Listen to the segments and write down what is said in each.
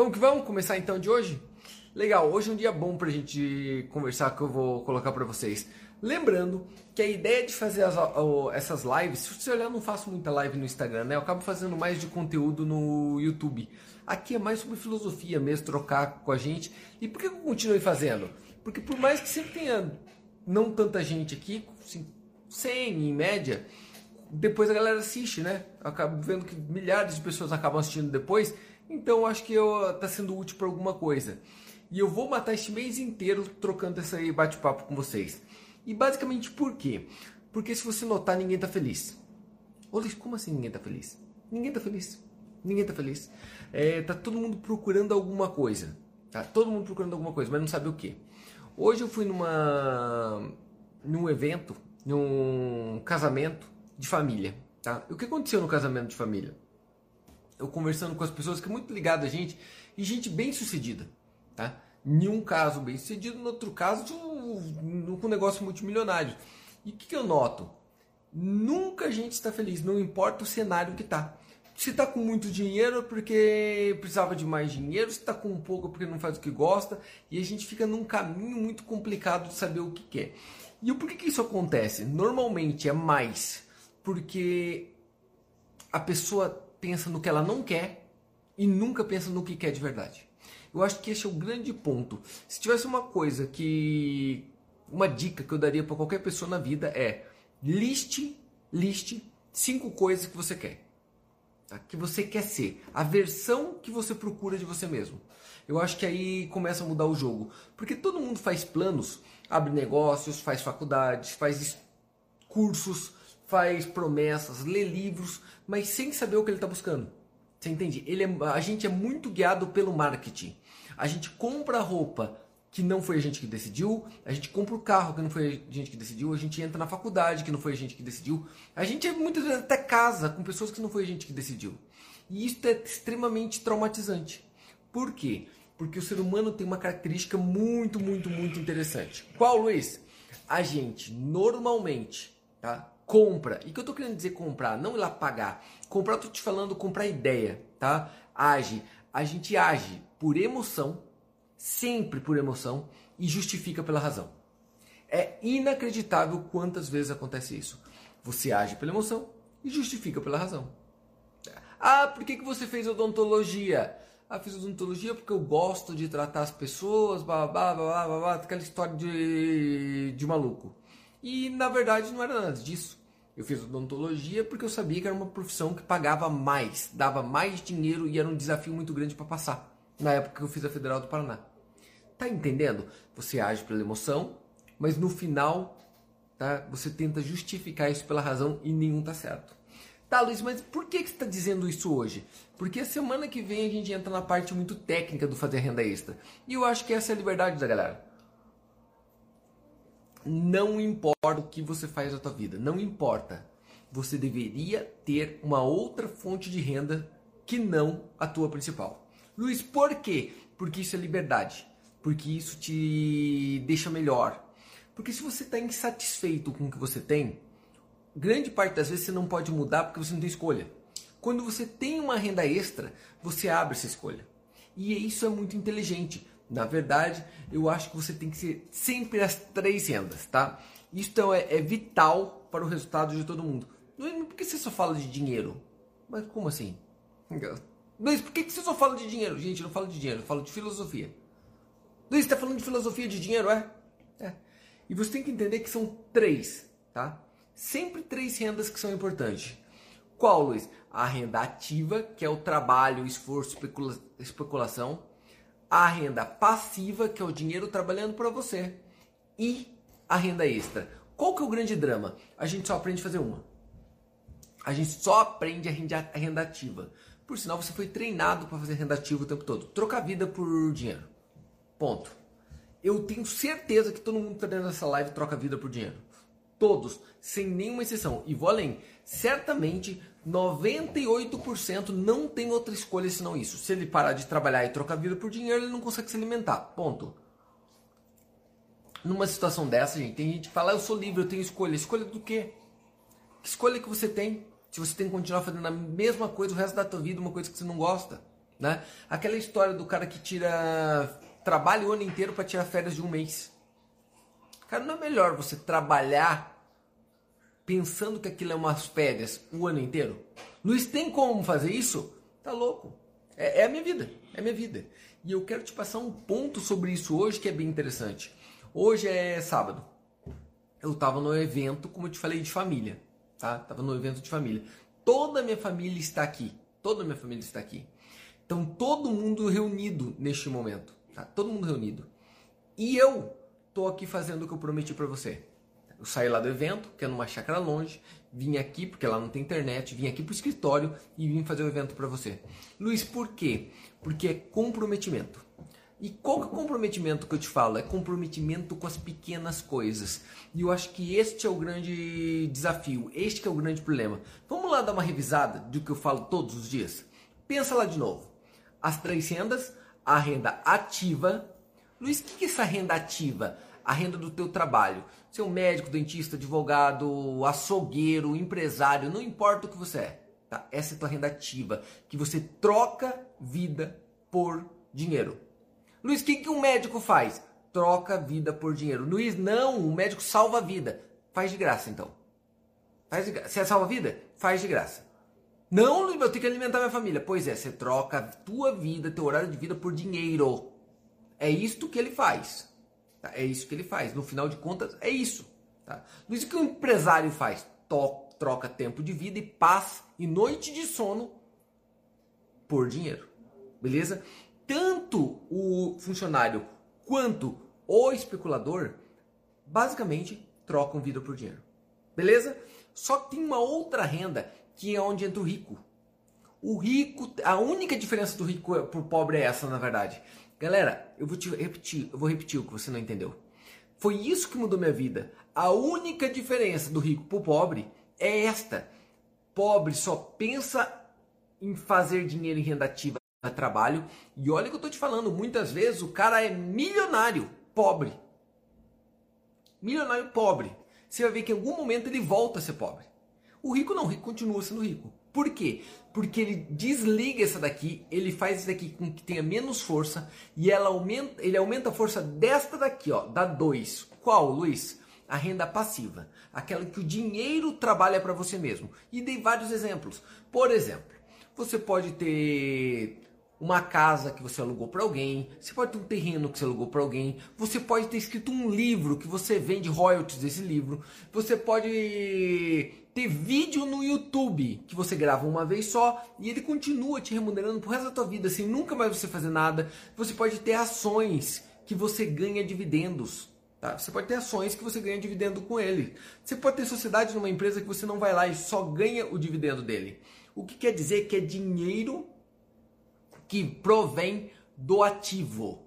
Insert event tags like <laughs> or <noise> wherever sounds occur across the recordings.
Vamos que vamos começar então de hoje? Legal, hoje é um dia bom pra gente conversar que eu vou colocar pra vocês. Lembrando que a ideia de fazer as, essas lives, se você olhar, eu não faço muita live no Instagram, né? Eu acabo fazendo mais de conteúdo no YouTube. Aqui é mais sobre filosofia mesmo, trocar com a gente. E por que eu continuei fazendo? Porque por mais que sempre tenha não tanta gente aqui, assim, 100 em média, depois a galera assiste, né? Eu acabo vendo que milhares de pessoas acabam assistindo depois, então acho que eu, tá sendo útil para alguma coisa. E eu vou matar este mês inteiro trocando esse bate-papo com vocês. E basicamente por quê? Porque se você notar, ninguém tá feliz. Ô como assim ninguém tá feliz? Ninguém tá feliz. Ninguém tá feliz. É, tá todo mundo procurando alguma coisa. Tá todo mundo procurando alguma coisa, mas não sabe o que. Hoje eu fui numa num evento, num casamento de família, tá? E o que aconteceu no casamento de família? Eu conversando com as pessoas que é muito ligada a gente e gente bem sucedida, tá? Em um caso bem sucedido, no outro caso com um negócio multimilionário. E o que, que eu noto? Nunca a gente está feliz, não importa o cenário que tá. Se está com muito dinheiro é porque precisava de mais dinheiro, se está com pouco é porque não faz o que gosta, e a gente fica num caminho muito complicado de saber o que quer. E por que, que isso acontece? Normalmente é mais porque a pessoa pensa no que ela não quer e nunca pensa no que quer de verdade. Eu acho que esse é o grande ponto. Se tivesse uma coisa que. Uma dica que eu daria para qualquer pessoa na vida é liste, liste cinco coisas que você quer. Tá? Que você quer ser. A versão que você procura de você mesmo. Eu acho que aí começa a mudar o jogo. Porque todo mundo faz planos, abre negócios, faz faculdades, faz cursos, faz promessas, lê livros, mas sem saber o que ele está buscando. Você entende? Ele é, a gente é muito guiado pelo marketing. A gente compra roupa que não foi a gente que decidiu, a gente compra o carro que não foi a gente que decidiu, a gente entra na faculdade que não foi a gente que decidiu, a gente é muitas vezes até casa com pessoas que não foi a gente que decidiu. E isso é extremamente traumatizante. Por quê? Porque o ser humano tem uma característica muito, muito, muito interessante. Qual, Luiz? A gente normalmente, tá? Compra. E que eu tô querendo dizer comprar? Não ir lá pagar. Comprar, eu tô te falando comprar ideia, tá? Age. A gente age por emoção, sempre por emoção, e justifica pela razão. É inacreditável quantas vezes acontece isso. Você age pela emoção e justifica pela razão. Ah, por que, que você fez odontologia? Ah, fiz odontologia porque eu gosto de tratar as pessoas, blá, blá, blá, blá, blá, aquela história de, de maluco. E na verdade não era nada disso. Eu fiz odontologia porque eu sabia que era uma profissão que pagava mais, dava mais dinheiro e era um desafio muito grande para passar. Na época que eu fiz a Federal do Paraná. Tá entendendo? Você age pela emoção, mas no final, tá? Você tenta justificar isso pela razão e nenhum tá certo. Tá, Luiz, mas por que, que você está dizendo isso hoje? Porque a semana que vem a gente entra na parte muito técnica do fazer renda extra. E eu acho que essa é a liberdade da galera. Não importa o que você faz na tua vida, não importa. Você deveria ter uma outra fonte de renda que não a tua principal. Luiz, por quê? Porque isso é liberdade. Porque isso te deixa melhor. Porque se você está insatisfeito com o que você tem, grande parte das vezes você não pode mudar porque você não tem escolha. Quando você tem uma renda extra, você abre essa escolha. E isso é muito inteligente. Na verdade, eu acho que você tem que ser sempre as três rendas, tá? Isso então, é, é vital para o resultado de todo mundo. Luiz, por que você só fala de dinheiro? Mas como assim? Luiz, por que você só fala de dinheiro? Gente, eu não falo de dinheiro, eu falo de filosofia. Luiz, você está falando de filosofia de dinheiro, é? É. E você tem que entender que são três, tá? Sempre três rendas que são importantes. Qual, Luiz? A renda ativa, que é o trabalho, esforço, especula especulação a renda passiva, que é o dinheiro trabalhando para você, e a renda extra. Qual que é o grande drama? A gente só aprende a fazer uma. A gente só aprende a renda, a renda ativa. Por sinal, você foi treinado para fazer renda ativa o tempo todo. Trocar vida por dinheiro. Ponto. Eu tenho certeza que todo mundo que está dentro dessa live troca vida por dinheiro. Todos, sem nenhuma exceção. E vou além. Certamente 98% não tem outra escolha senão isso. Se ele parar de trabalhar e trocar vida por dinheiro, ele não consegue se alimentar. Ponto. Numa situação dessa, gente, tem gente que fala: ah, Eu sou livre, eu tenho escolha. Escolha do quê? Que escolha que você tem? Se você tem que continuar fazendo a mesma coisa o resto da tua vida, uma coisa que você não gosta. né? Aquela história do cara que tira trabalha o ano inteiro para tirar férias de um mês. Cara, não é melhor você trabalhar pensando que aquilo é umas férias o ano inteiro? Luiz, tem como fazer isso? Tá louco. É, é a minha vida. É a minha vida. E eu quero te passar um ponto sobre isso hoje que é bem interessante. Hoje é sábado. Eu estava no evento, como eu te falei, de família. Tá? Tava no evento de família. Toda a minha família está aqui. Toda a minha família está aqui. Então, todo mundo reunido neste momento. Tá? Todo mundo reunido. E eu tô aqui fazendo o que eu prometi para você. Eu saí lá do evento, que é numa chácara longe, vim aqui, porque lá não tem internet, vim aqui pro escritório e vim fazer o evento para você. Luiz, por quê? Porque é comprometimento. E qual que é o comprometimento que eu te falo? É comprometimento com as pequenas coisas. E eu acho que este é o grande desafio, este é o grande problema. Vamos lá dar uma revisada do que eu falo todos os dias? Pensa lá de novo. As três rendas, a renda ativa. Luiz, o que é essa renda ativa? A renda do teu trabalho. É um médico, dentista, advogado, açougueiro, empresário, não importa o que você é. Tá? Essa é a tua renda ativa, que você troca vida por dinheiro. Luiz, o que, que um médico faz? Troca vida por dinheiro. Luiz, não, o médico salva a vida. Faz de graça, então. Faz de graça. Você salva a vida? Faz de graça. Não, Luiz, eu tenho que alimentar minha família. Pois é, você troca a tua vida, teu horário de vida por dinheiro. É isto que ele faz. Tá? É isso que ele faz. No final de contas, é isso. Tá? Luiz, o que um empresário faz? Troca tempo de vida e paz e noite de sono por dinheiro. Beleza? tanto o funcionário quanto o especulador basicamente trocam vida por dinheiro. Beleza? Só que tem uma outra renda que é onde entra o rico. O rico, a única diferença do rico pro pobre é essa, na verdade. Galera, eu vou te repetir, eu vou repetir o que você não entendeu. Foi isso que mudou minha vida. A única diferença do rico pro pobre é esta. Pobre só pensa em fazer dinheiro em renda ativa trabalho. E olha que eu tô te falando, muitas vezes o cara é milionário, pobre. Milionário pobre. Você vai ver que em algum momento ele volta a ser pobre. O rico não, o rico continua sendo rico. Por quê? Porque ele desliga essa daqui, ele faz isso daqui com que tenha menos força e ela aumenta, ele aumenta a força desta daqui, ó, da 2. Qual, Luiz? A renda passiva, aquela que o dinheiro trabalha para você mesmo. E dei vários exemplos. Por exemplo, você pode ter uma casa que você alugou para alguém, você pode ter um terreno que você alugou para alguém, você pode ter escrito um livro que você vende royalties desse livro, você pode ter vídeo no YouTube que você grava uma vez só e ele continua te remunerando pro resto da tua vida sem nunca mais você fazer nada. Você pode ter ações que você ganha dividendos. Tá? Você pode ter ações que você ganha dividendo com ele. Você pode ter sociedade numa empresa que você não vai lá e só ganha o dividendo dele. O que quer dizer que é dinheiro que provém do ativo.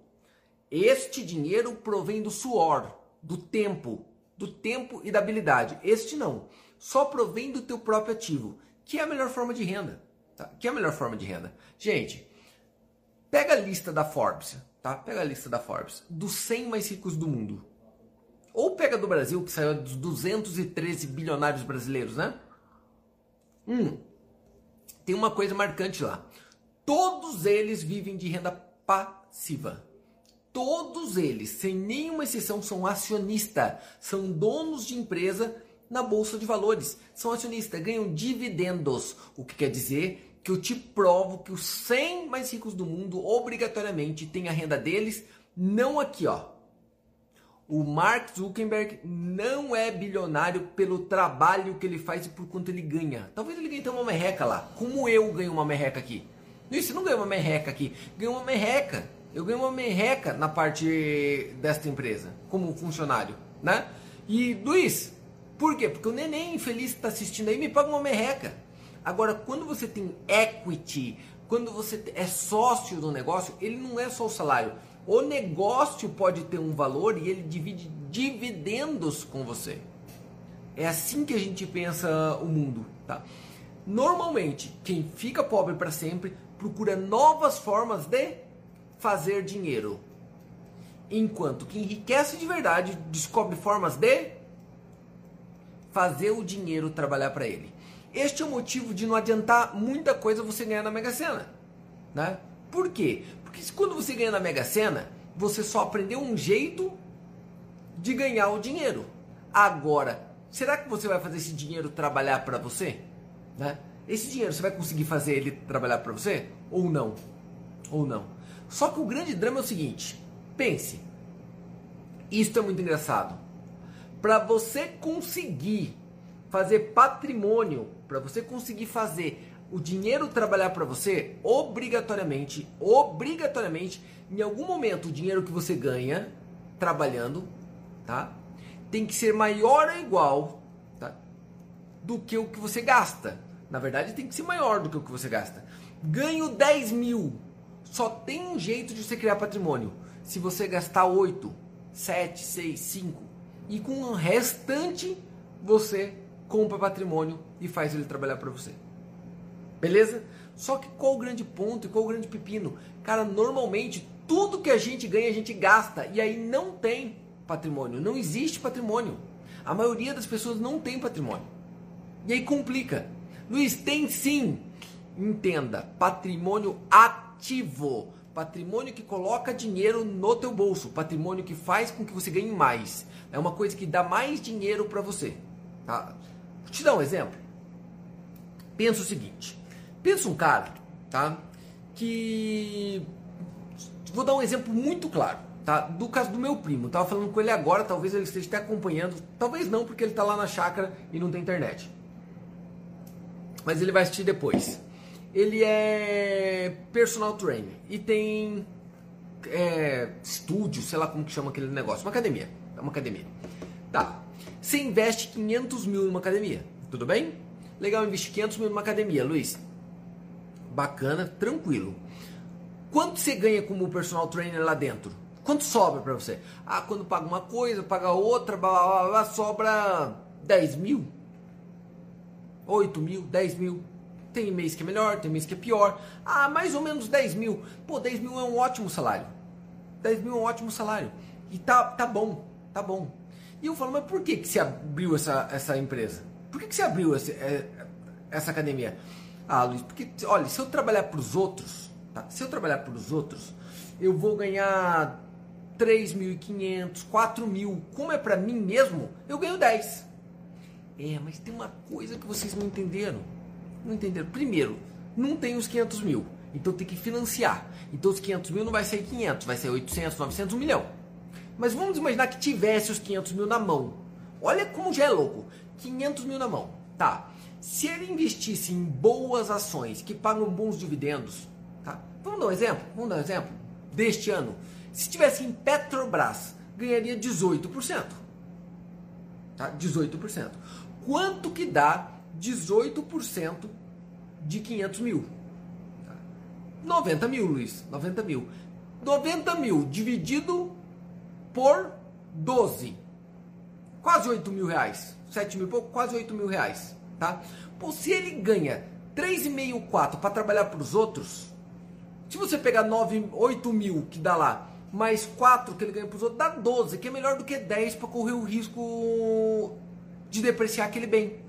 Este dinheiro provém do suor, do tempo, do tempo e da habilidade. Este não. Só provém do teu próprio ativo, que é a melhor forma de renda. Tá? Que é a melhor forma de renda. Gente, pega a lista da Forbes, tá? Pega a lista da Forbes, dos 100 mais ricos do mundo. Ou pega do Brasil, que saiu dos 213 bilionários brasileiros, né? Hum, tem uma coisa marcante lá. Todos eles vivem de renda passiva. Todos eles, sem nenhuma exceção, são acionistas, são donos de empresa na bolsa de valores, são acionistas, ganham dividendos, o que quer dizer que eu te provo que os 100 mais ricos do mundo obrigatoriamente têm a renda deles, não aqui, ó. O Mark Zuckerberg não é bilionário pelo trabalho que ele faz e por quanto ele ganha. Talvez ele ganhe uma merreca lá, como eu ganho uma merreca aqui. Você não ganhou uma merreca aqui. Ganhou uma merreca. Eu ganhei uma merreca na parte desta empresa, como funcionário, né? E, Luiz, por quê? Porque o neném infeliz que está assistindo aí me paga uma merreca. Agora, quando você tem equity, quando você é sócio do negócio, ele não é só o salário. O negócio pode ter um valor e ele divide dividendos com você. É assim que a gente pensa o mundo, tá? Normalmente, quem fica pobre para sempre procura novas formas de fazer dinheiro. Enquanto que enriquece de verdade descobre formas de fazer o dinheiro trabalhar para ele. Este é o motivo de não adiantar muita coisa você ganhar na Mega Sena, né? Por quê? Porque quando você ganha na Mega Sena, você só aprendeu um jeito de ganhar o dinheiro. Agora, será que você vai fazer esse dinheiro trabalhar para você? Né? Esse dinheiro você vai conseguir fazer ele trabalhar para você? Ou não? Ou não? Só que o grande drama é o seguinte: pense, isso é muito engraçado. Para você conseguir fazer patrimônio, para você conseguir fazer o dinheiro trabalhar para você, obrigatoriamente, obrigatoriamente, em algum momento o dinheiro que você ganha trabalhando, tá? Tem que ser maior ou igual, tá? Do que o que você gasta. Na verdade, tem que ser maior do que o que você gasta. Ganho 10 mil. Só tem um jeito de você criar patrimônio. Se você gastar 8, 7, 6, 5. E com o restante, você compra patrimônio e faz ele trabalhar para você. Beleza? Só que qual o grande ponto e qual o grande pepino? Cara, normalmente tudo que a gente ganha a gente gasta e aí não tem patrimônio, não existe patrimônio. A maioria das pessoas não tem patrimônio. E aí complica. Luiz, tem sim. Entenda, patrimônio ativo. Patrimônio que coloca dinheiro no teu bolso, patrimônio que faz com que você ganhe mais. É uma coisa que dá mais dinheiro para você. Tá? Vou te dar um exemplo. Pensa o seguinte: pensa um cara, tá? Que vou dar um exemplo muito claro, tá? Do caso do meu primo. tava falando com ele agora, talvez ele esteja até acompanhando, talvez não, porque ele tá lá na chácara e não tem internet mas ele vai assistir depois. Ele é personal trainer e tem é, estúdio, sei lá como que chama aquele negócio, uma academia. É uma academia. Tá. Você investe 500 mil numa academia, tudo bem? Legal investir 500 mil numa academia, Luiz. Bacana, tranquilo. Quanto você ganha como personal trainer lá dentro? Quanto sobra para você? Ah, quando paga uma coisa, paga outra, blá, blá, blá, sobra 10 mil. 8 mil, 10 mil. Tem mês que é melhor, tem mês que é pior. Ah, mais ou menos 10 mil. Pô, 10 mil é um ótimo salário. 10 mil é um ótimo salário. E tá, tá bom, tá bom. E eu falo, mas por que, que você abriu essa, essa empresa? Por que, que você abriu essa, é, essa academia? Ah, Luiz, porque, olha, se eu trabalhar para os outros, tá? se eu trabalhar para os outros, eu vou ganhar 3.500, 4 mil. Como é para mim mesmo, eu ganho 10. É, mas tem uma coisa que vocês não entenderam. Não entenderam. Primeiro, não tem os 500 mil. Então tem que financiar. Então os 500 mil não vai ser 500, vai ser 800, 900, 1 milhão. Mas vamos imaginar que tivesse os 500 mil na mão. Olha como já é louco. 500 mil na mão. Tá. Se ele investisse em boas ações que pagam bons dividendos, tá? Vamos dar um exemplo? Vamos dar um exemplo deste ano. Se tivesse em Petrobras, ganharia 18%. Tá? 18%. Quanto que dá 18% de 500 mil? 90 mil, Luiz. 90 mil. 90 mil dividido por 12. Quase 8 mil reais. 7 mil pouco, quase 8 mil reais. Tá? Pô, se ele ganha 3,5, 4 para trabalhar para os outros, se você pegar 9, 8 mil que dá lá, mais 4 que ele ganha para os outros, dá 12, que é melhor do que 10 para correr o risco de depreciar aquele bem.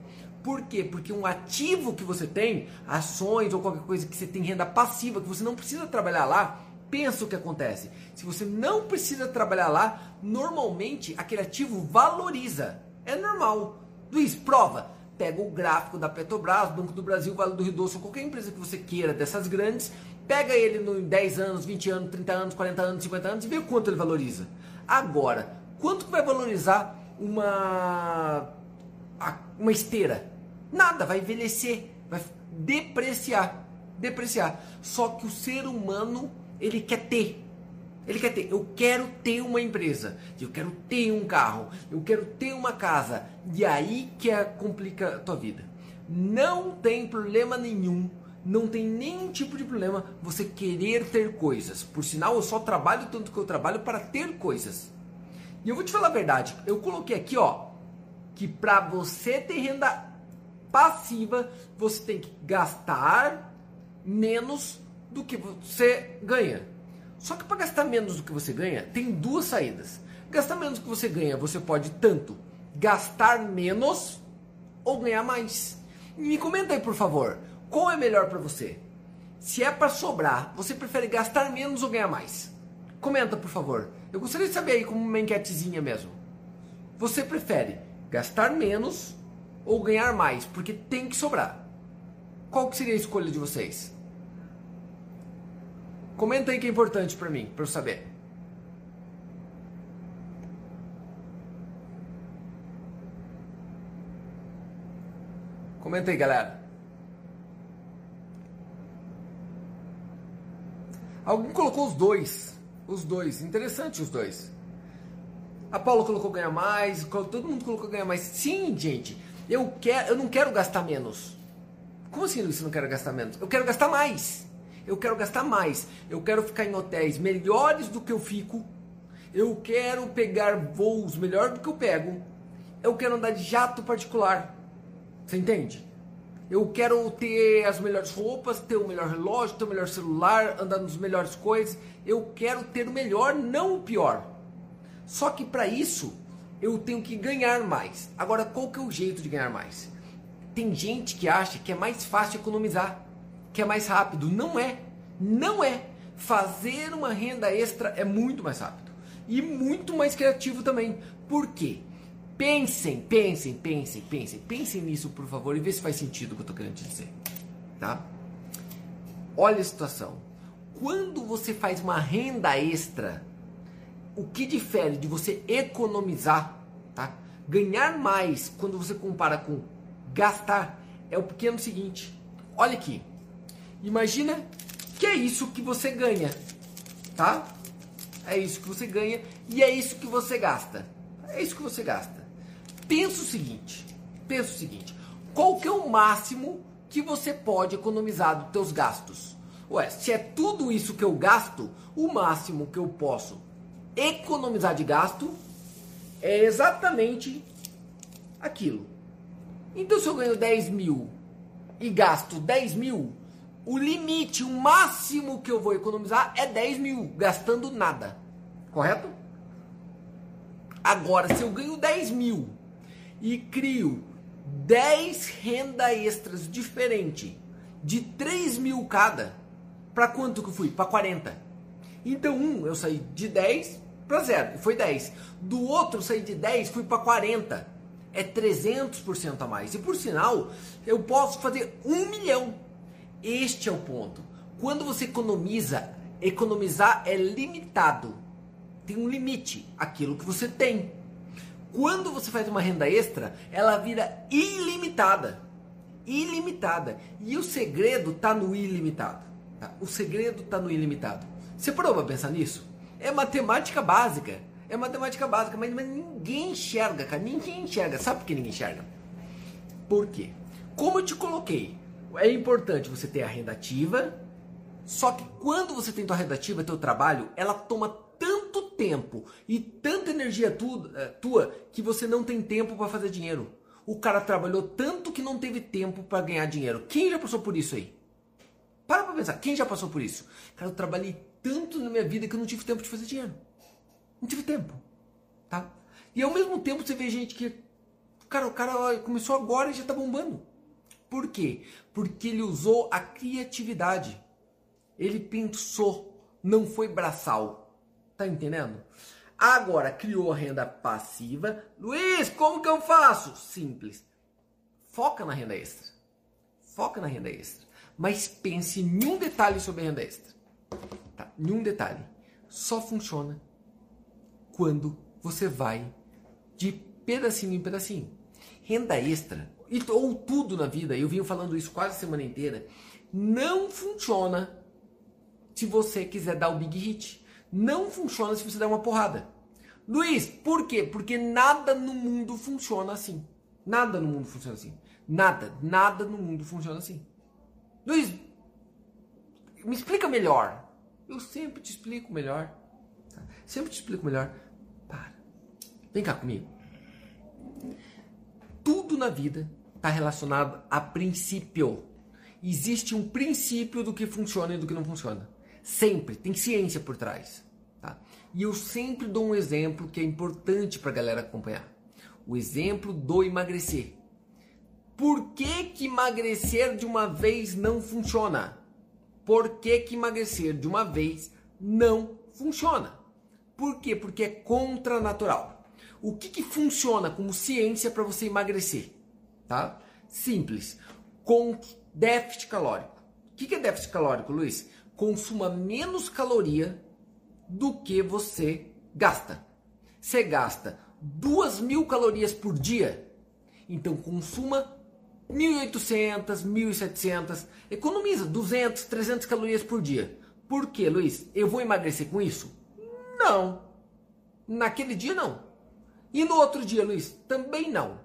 Por quê? Porque um ativo que você tem, ações ou qualquer coisa que você tem renda passiva, que você não precisa trabalhar lá, pensa o que acontece. Se você não precisa trabalhar lá, normalmente aquele ativo valoriza. É normal. Luiz, prova. Pega o gráfico da Petrobras, Banco do Brasil, Vale do Rio Doce, ou qualquer empresa que você queira dessas grandes, pega ele no 10 anos, 20 anos, 30 anos, 40 anos, 50 anos e vê quanto ele valoriza. Agora, quanto vai valorizar uma uma esteira. Nada, vai envelhecer, vai depreciar, depreciar. Só que o ser humano, ele quer ter. Ele quer ter, eu quero ter uma empresa, eu quero ter um carro, eu quero ter uma casa. E aí que é, complica a tua vida. Não tem problema nenhum, não tem nenhum tipo de problema você querer ter coisas. Por sinal, eu só trabalho tanto que eu trabalho para ter coisas. E eu vou te falar a verdade, eu coloquei aqui, ó, que para você ter renda passiva, você tem que gastar menos do que você ganha. Só que para gastar menos do que você ganha, tem duas saídas. Gastar menos do que você ganha, você pode tanto gastar menos ou ganhar mais. Me comenta aí, por favor, qual é melhor para você? Se é para sobrar, você prefere gastar menos ou ganhar mais? Comenta, por favor. Eu gostaria de saber aí como uma enquetezinha mesmo. Você prefere gastar menos ou ganhar mais? Porque tem que sobrar. Qual que seria a escolha de vocês? Comenta aí que é importante para mim, para eu saber. Comenta aí, galera. Alguém colocou os dois. Os dois. Interessante os dois. A Paula colocou ganhar mais, todo mundo colocou ganhar mais. Sim, gente. Eu quero, eu não quero gastar menos. Como assim, Luiz, eu não quero gastar menos? Eu quero gastar mais. Eu quero gastar mais. Eu quero ficar em hotéis melhores do que eu fico. Eu quero pegar voos melhor do que eu pego. Eu quero andar de jato particular. Você entende? Eu quero ter as melhores roupas, ter o melhor relógio, ter o melhor celular, andar nas melhores coisas. Eu quero ter o melhor, não o pior. Só que para isso eu tenho que ganhar mais. Agora, qual que é o jeito de ganhar mais? Tem gente que acha que é mais fácil economizar, que é mais rápido. Não é. Não é. Fazer uma renda extra é muito mais rápido e muito mais criativo também. Por quê? Pensem, pensem, pensem, pensem, pensem nisso, por favor, e vê se faz sentido o que eu estou querendo dizer, tá? Olha a situação. Quando você faz uma renda extra, o que difere de você economizar, tá? Ganhar mais quando você compara com gastar é o pequeno seguinte. Olha aqui. Imagina que é isso que você ganha, tá? É isso que você ganha e é isso que você gasta. É isso que você gasta pensa o seguinte, pensa o seguinte, qual que é o máximo que você pode economizar dos teus gastos? Ué, se é tudo isso que eu gasto, o máximo que eu posso economizar de gasto é exatamente aquilo. Então se eu ganho 10 mil e gasto 10 mil, o limite, o máximo que eu vou economizar é 10 mil, gastando nada. Correto? Agora, se eu ganho 10 mil e crio 10 renda extras diferentes de 3 mil cada, para quanto que eu fui? Para 40. Então, um, eu saí de 10 para zero, foi 10. Do outro, saí de 10, fui para 40. É 300% a mais. E por sinal, eu posso fazer 1 milhão. Este é o ponto. Quando você economiza, economizar é limitado. Tem um limite, aquilo que você tem. Quando você faz uma renda extra, ela vira ilimitada. Ilimitada. E o segredo está no ilimitado. Tá? O segredo está no ilimitado. Você parou para pensar nisso? É matemática básica. É matemática básica, mas, mas ninguém enxerga, cara. Ninguém enxerga. Sabe por que ninguém enxerga? Por quê? Como eu te coloquei, é importante você ter a renda ativa, só que quando você tem tua renda ativa, teu trabalho, ela toma tempo e tanta energia tu, eh, tua que você não tem tempo para fazer dinheiro. O cara trabalhou tanto que não teve tempo para ganhar dinheiro. Quem já passou por isso aí? Para pra pensar, quem já passou por isso? Cara, eu trabalhei tanto na minha vida que eu não tive tempo de fazer dinheiro. Não tive tempo, tá? E ao mesmo tempo você vê gente que, cara, o cara começou agora e já tá bombando. Por quê? Porque ele usou a criatividade. Ele pensou, não foi braçal. Tá entendendo? Agora criou a renda passiva. Luiz, como que eu faço? Simples. Foca na renda extra. Foca na renda extra. Mas pense em um detalhe sobre a renda extra. Em um detalhe. Só funciona quando você vai de pedacinho em pedacinho. Renda extra, ou tudo na vida, eu venho falando isso quase a semana inteira, não funciona se você quiser dar o big hit não funciona se você der uma porrada. Luiz, por quê? Porque nada no mundo funciona assim. Nada no mundo funciona assim. Nada, nada no mundo funciona assim. Luiz, me explica melhor. Eu sempre te explico melhor. Tá? Sempre te explico melhor. Para. Vem cá comigo. Tudo na vida está relacionado a princípio. Existe um princípio do que funciona e do que não funciona. Sempre. Tem ciência por trás. Tá? E eu sempre dou um exemplo que é importante para a galera acompanhar. O exemplo do emagrecer. Por que, que emagrecer de uma vez não funciona? Por que, que emagrecer de uma vez não funciona. Por quê? Porque é contranatural. O que, que funciona como ciência para você emagrecer? Tá? Simples. Com déficit calórico. O que, que é déficit calórico, Luiz? Consuma menos caloria do que você gasta. Você gasta 2 mil calorias por dia, então consuma 1.800, 1.700, economiza 200, 300 calorias por dia. Por quê, Luiz? Eu vou emagrecer com isso? Não. Naquele dia não. E no outro dia, Luiz? Também não.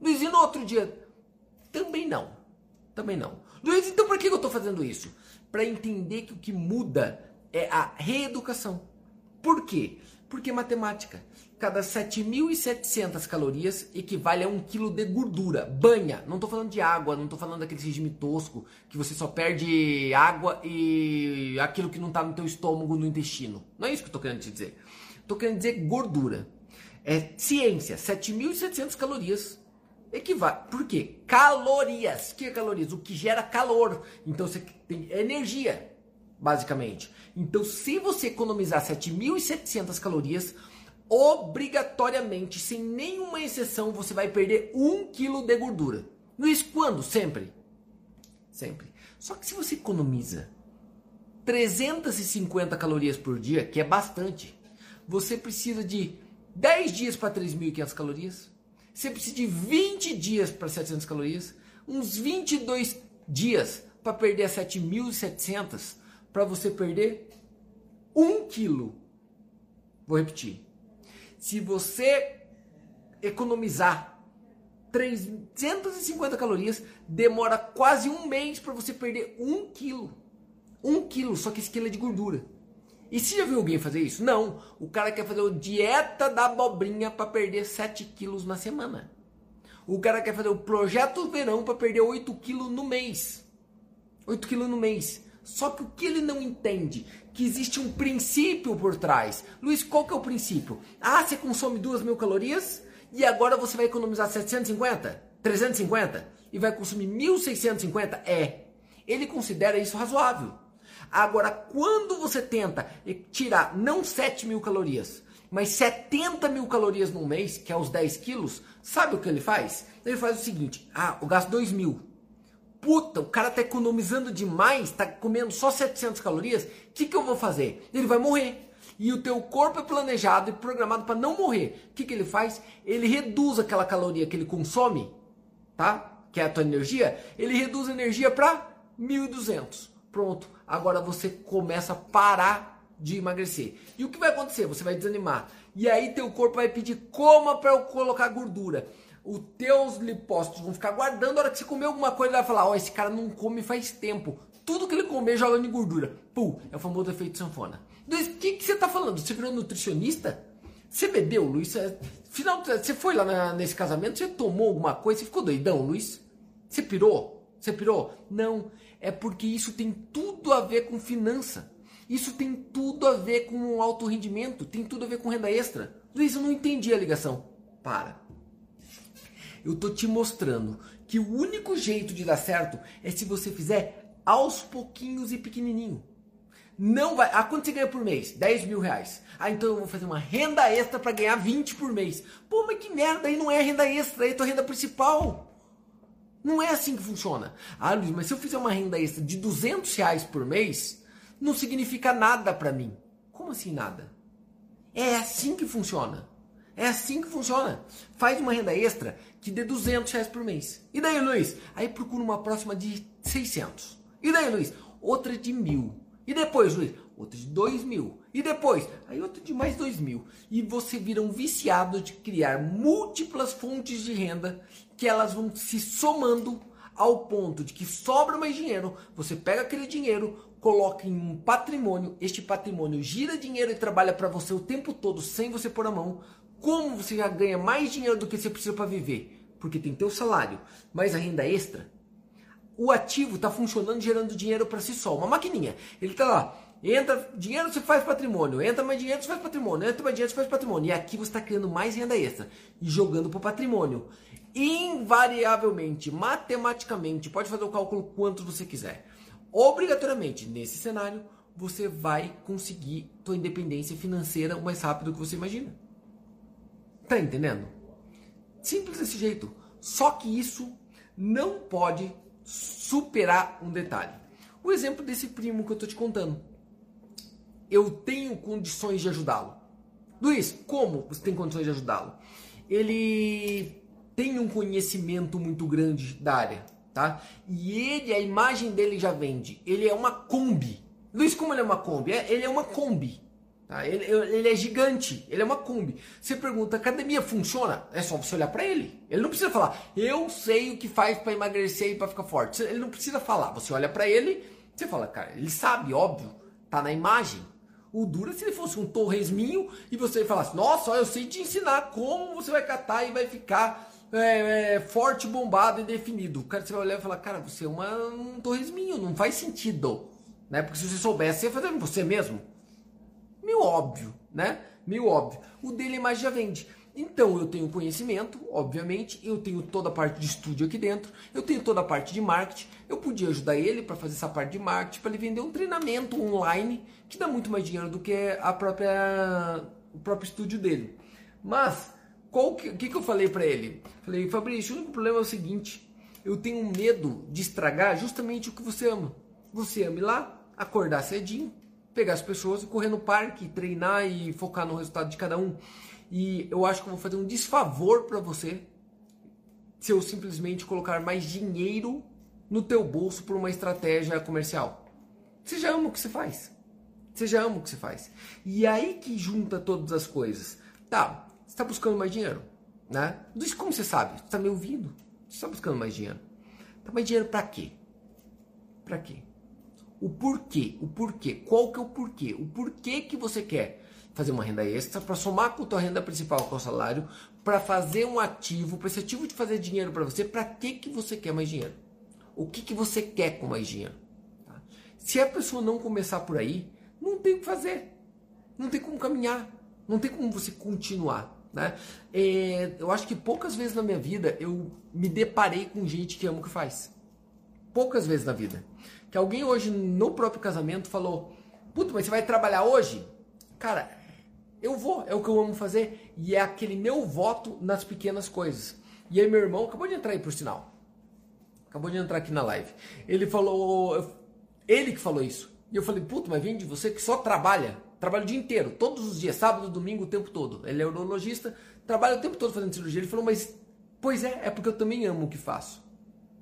Luiz, e no outro dia? Também não. Também não. Luiz, então por que eu estou fazendo isso? Para entender que o que muda é a reeducação. Por quê? Porque matemática. Cada 7.700 calorias equivale a um quilo de gordura. Banha. Não estou falando de água, não estou falando daquele regime tosco que você só perde água e aquilo que não está no teu estômago, no intestino. Não é isso que eu estou querendo te dizer. Estou querendo dizer gordura. É ciência. 7.700 calorias equivale. Por quê? Calorias. O que é calorias? O que gera calor. Então você tem energia, basicamente. Então, se você economizar 7.700 calorias, obrigatoriamente, sem nenhuma exceção, você vai perder 1 kg de gordura. Luiz, quando? Sempre. Sempre. Só que se você economiza 350 calorias por dia, que é bastante, você precisa de 10 dias para 3.500 calorias, você precisa de 20 dias para 700 calorias, uns 22 dias para perder as 7.700, para você perder 1 quilo. Vou repetir. Se você economizar 350 calorias, demora quase um mês para você perder 1 quilo. 1 quilo, só que esse quilo é de gordura. E você já viu alguém fazer isso? Não. O cara quer fazer a dieta da abobrinha para perder 7 quilos na semana. O cara quer fazer o projeto verão para perder 8 quilos no mês. 8 quilos no mês. Só que o que ele não entende? Que existe um princípio por trás. Luiz, qual que é o princípio? Ah, você consome 2 mil calorias e agora você vai economizar 750? 350? E vai consumir 1.650? É. Ele considera isso razoável. Agora, quando você tenta tirar não 7 mil calorias, mas 70 mil calorias no mês, que é os 10 quilos, sabe o que ele faz? Ele faz o seguinte: ah, eu gasto 2 mil. Puta, o cara tá economizando demais, tá comendo só 700 calorias, o que, que eu vou fazer? Ele vai morrer. E o teu corpo é planejado e programado para não morrer. O que, que ele faz? Ele reduz aquela caloria que ele consome, tá? Que é a tua energia. Ele reduz a energia para 1.200. Pronto. Agora você começa a parar de emagrecer. E o que vai acontecer? Você vai desanimar. E aí teu corpo vai pedir coma para eu colocar gordura. Os teus lipócitos vão ficar guardando. A hora que você comer alguma coisa, vai falar: Ó, oh, esse cara não come faz tempo. Tudo que ele comer joga em gordura. Pum, é o famoso efeito sanfona. Luiz, o que, que você tá falando? Você virou nutricionista? Você bebeu, Luiz? Final, você foi lá na, nesse casamento, você tomou alguma coisa, você ficou doidão, Luiz? Você pirou? Você pirou? Não é porque isso tem tudo a ver com finança. Isso tem tudo a ver com alto rendimento, tem tudo a ver com renda extra. Luiz, eu não entendi a ligação. Para. Eu tô te mostrando que o único jeito de dar certo é se você fizer aos pouquinhos e pequenininho. Não vai. Ah, quanto você ganha por mês? 10 mil reais. Ah, então eu vou fazer uma renda extra para ganhar 20 por mês. Pô, mas que merda, aí não é renda extra, aí é tua renda principal. Não é assim que funciona. Ah, Luiz, mas se eu fizer uma renda extra de 200 reais por mês, não significa nada para mim. Como assim nada? É assim que funciona. É assim que funciona. Faz uma renda extra que dê 200 reais por mês. E daí, Luiz? Aí procura uma próxima de 600. E daí, Luiz? Outra de mil. E depois, Luiz? Outra de 2 mil. E depois? Aí outra de mais 2 mil. E você vira um viciado de criar múltiplas fontes de renda que elas vão se somando ao ponto de que sobra mais dinheiro, você pega aquele dinheiro, coloca em um patrimônio, este patrimônio gira dinheiro e trabalha para você o tempo todo sem você pôr a mão. Como você já ganha mais dinheiro do que você precisa para viver? Porque tem teu salário, mais a renda extra. O ativo está funcionando gerando dinheiro para si só, uma maquininha. Ele está lá, Entra dinheiro, você faz patrimônio. Entra mais dinheiro, você faz patrimônio. Entra mais dinheiro, você faz patrimônio. E aqui você está criando mais renda extra e jogando para o patrimônio. Invariavelmente, matematicamente, pode fazer o cálculo quanto você quiser. obrigatoriamente, nesse cenário, você vai conseguir tua independência financeira o mais rápido que você imagina. Tá entendendo? Simples desse jeito. Só que isso não pode superar um detalhe. O exemplo desse primo que eu tô te contando. Eu tenho condições de ajudá-lo. Luiz, como você tem condições de ajudá-lo? Ele tem um conhecimento muito grande da área, tá? E ele, a imagem dele já vende. Ele é uma Kombi. Luiz, como ele é uma Kombi? É, ele é uma Kombi. Tá? Ele, ele, é gigante, ele é uma Kombi. Você pergunta, academia funciona? É só você olhar para ele. Ele não precisa falar, eu sei o que faz para emagrecer e para ficar forte. Ele não precisa falar. Você olha para ele, você fala, cara, ele sabe, óbvio, tá na imagem. O dura se ele fosse um torresminho e você falasse, nossa, eu sei te ensinar como você vai catar e vai ficar é, é, forte, bombado e definido. O cara você vai olhar e falar, cara, você é uma, um torresminho, não faz sentido. Né? Porque se você soubesse, você ia fazer você mesmo meio óbvio, né? Meio óbvio. O dele mais já vende. Então eu tenho conhecimento, obviamente, eu tenho toda a parte de estúdio aqui dentro, eu tenho toda a parte de marketing. Eu podia ajudar ele para fazer essa parte de marketing, para ele vender um treinamento online que dá muito mais dinheiro do que a própria o próprio estúdio dele. Mas qual que, que, que eu falei para ele? Falei, Fabrício, o único problema é o seguinte: eu tenho medo de estragar justamente o que você ama. Você ama ir lá, acordar cedinho, pegar as pessoas e correr no parque, treinar e focar no resultado de cada um. E eu acho que eu vou fazer um desfavor para você se eu simplesmente colocar mais dinheiro no teu bolso por uma estratégia comercial. Você já ama o que você faz. Você já ama o que você faz. E aí que junta todas as coisas. Tá, você está buscando mais dinheiro, né? Diz como você sabe? Você está me ouvindo? Você está buscando mais dinheiro. Tá mais dinheiro para quê? Para quê? O porquê, o porquê, qual que é o porquê? O porquê que você quer fazer uma renda extra para somar com a tua renda principal, com o salário, para fazer um ativo, para esse ativo de fazer dinheiro para você, para que que você quer mais dinheiro? O que que você quer com mais dinheiro? Tá? Se a pessoa não começar por aí, não tem o que fazer, não tem como caminhar, não tem como você continuar. Né? É, eu acho que poucas vezes na minha vida eu me deparei com gente que ama o que faz. Poucas vezes na vida. Que alguém hoje no próprio casamento falou: Puta, mas você vai trabalhar hoje? Cara, eu vou, é o que eu amo fazer. E é aquele meu voto nas pequenas coisas. E aí, meu irmão acabou de entrar aí por sinal. Acabou de entrar aqui na live. Ele falou. Ele que falou isso. E eu falei, puta, mas vem de você que só trabalha. Trabalha o dia inteiro, todos os dias, sábado, domingo, o tempo todo. Ele é urologista, trabalha o tempo todo fazendo cirurgia. Ele falou, mas, pois é, é porque eu também amo o que faço.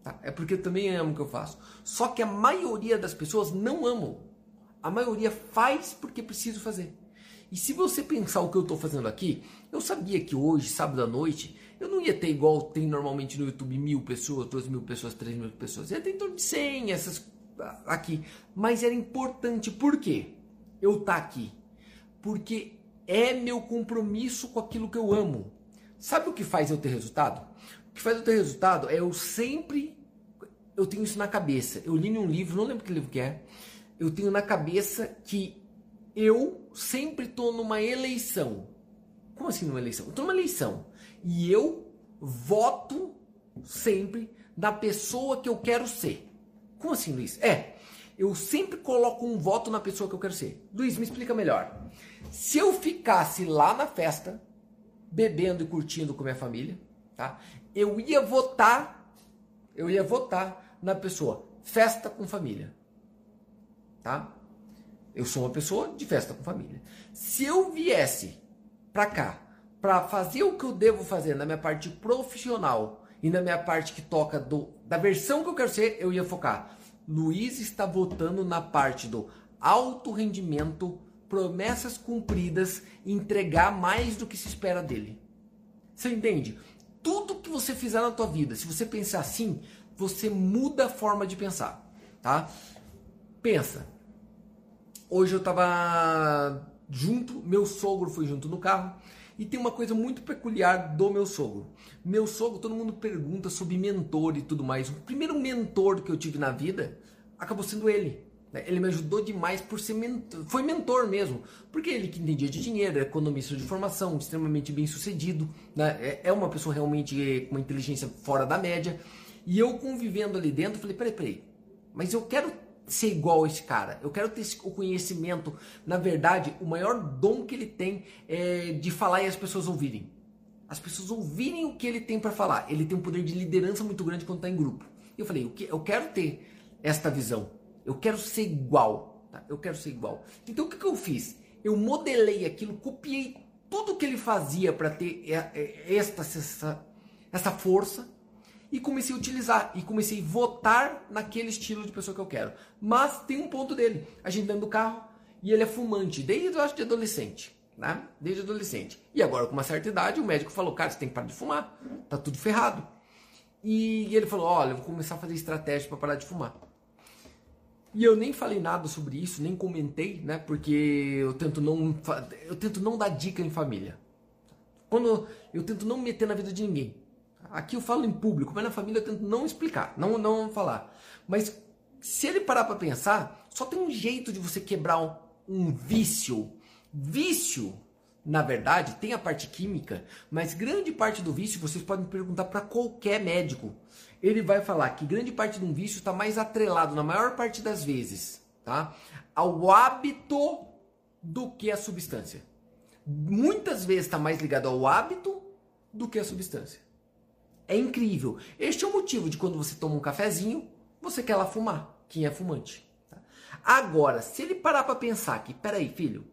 Tá? É porque eu também amo o que eu faço. Só que a maioria das pessoas não amam. A maioria faz porque precisa fazer. E se você pensar o que eu estou fazendo aqui, eu sabia que hoje, sábado à noite, eu não ia ter igual tem normalmente no YouTube mil pessoas, duas mil pessoas, três mil pessoas. Ia ter em torno de cem essas aqui. Mas era importante. Por quê? Eu estar tá aqui. Porque é meu compromisso com aquilo que eu amo. Sabe o que faz eu ter resultado? O que faz eu ter resultado é eu sempre eu tenho isso na cabeça. Eu li um livro, não lembro que livro que é. Eu tenho na cabeça que eu sempre estou numa eleição. Como assim numa eleição? Eu tô numa eleição. E eu voto sempre da pessoa que eu quero ser. Como assim, Luiz? É, eu sempre coloco um voto na pessoa que eu quero ser. Luiz, me explica melhor. Se eu ficasse lá na festa, bebendo e curtindo com minha família, tá? Eu ia votar, eu ia votar na pessoa festa com família. Tá? Eu sou uma pessoa de festa com família. Se eu viesse para cá para fazer o que eu devo fazer na minha parte profissional e na minha parte que toca do, da versão que eu quero ser, eu ia focar. Luiz está votando na parte do alto rendimento, promessas cumpridas, entregar mais do que se espera dele. Você entende? Tudo que você fizer na tua vida, se você pensar assim, você muda a forma de pensar, tá? Pensa. Hoje eu tava junto, meu sogro foi junto no carro, e tem uma coisa muito peculiar do meu sogro. Meu sogro, todo mundo pergunta sobre mentor e tudo mais. O primeiro mentor que eu tive na vida acabou sendo ele. Né? Ele me ajudou demais por ser mentor, foi mentor mesmo, porque ele que entendia de dinheiro, é economista de formação, extremamente bem sucedido, né? É, é uma pessoa realmente com uma inteligência fora da média. E eu convivendo ali dentro, falei: peraí, peraí, mas eu quero ser igual a esse cara. Eu quero ter o conhecimento. Na verdade, o maior dom que ele tem é de falar e as pessoas ouvirem. As pessoas ouvirem o que ele tem para falar. Ele tem um poder de liderança muito grande quando está em grupo. E eu falei, eu quero ter esta visão. Eu quero ser igual. Tá? Eu quero ser igual. Então o que, que eu fiz? Eu modelei aquilo, copiei tudo que ele fazia para ter esta, essa, essa força e comecei a utilizar e comecei a votar naquele estilo de pessoa que eu quero. Mas tem um ponto dele. A gente dentro do carro e ele é fumante desde eu acho de adolescente, né? Desde adolescente. E agora com uma certa idade o médico falou: "Cara, você tem que parar de fumar. Tá tudo ferrado". E ele falou: "Olha, eu vou começar a fazer estratégia para parar de fumar". E eu nem falei nada sobre isso, nem comentei, né? Porque eu tento não eu tento não dar dica em família. Quando eu tento não meter na vida de ninguém. Aqui eu falo em público, mas na família eu tento não explicar, não, não falar. Mas se ele parar para pensar, só tem um jeito de você quebrar um, um vício. Vício, na verdade, tem a parte química, mas grande parte do vício vocês podem perguntar para qualquer médico. Ele vai falar que grande parte de um vício está mais atrelado, na maior parte das vezes, tá? ao hábito do que a substância. Muitas vezes está mais ligado ao hábito do que a substância. É incrível. Este é o motivo de quando você toma um cafezinho, você quer lá fumar. Quem é fumante. Tá? Agora, se ele parar para pensar que, peraí, filho,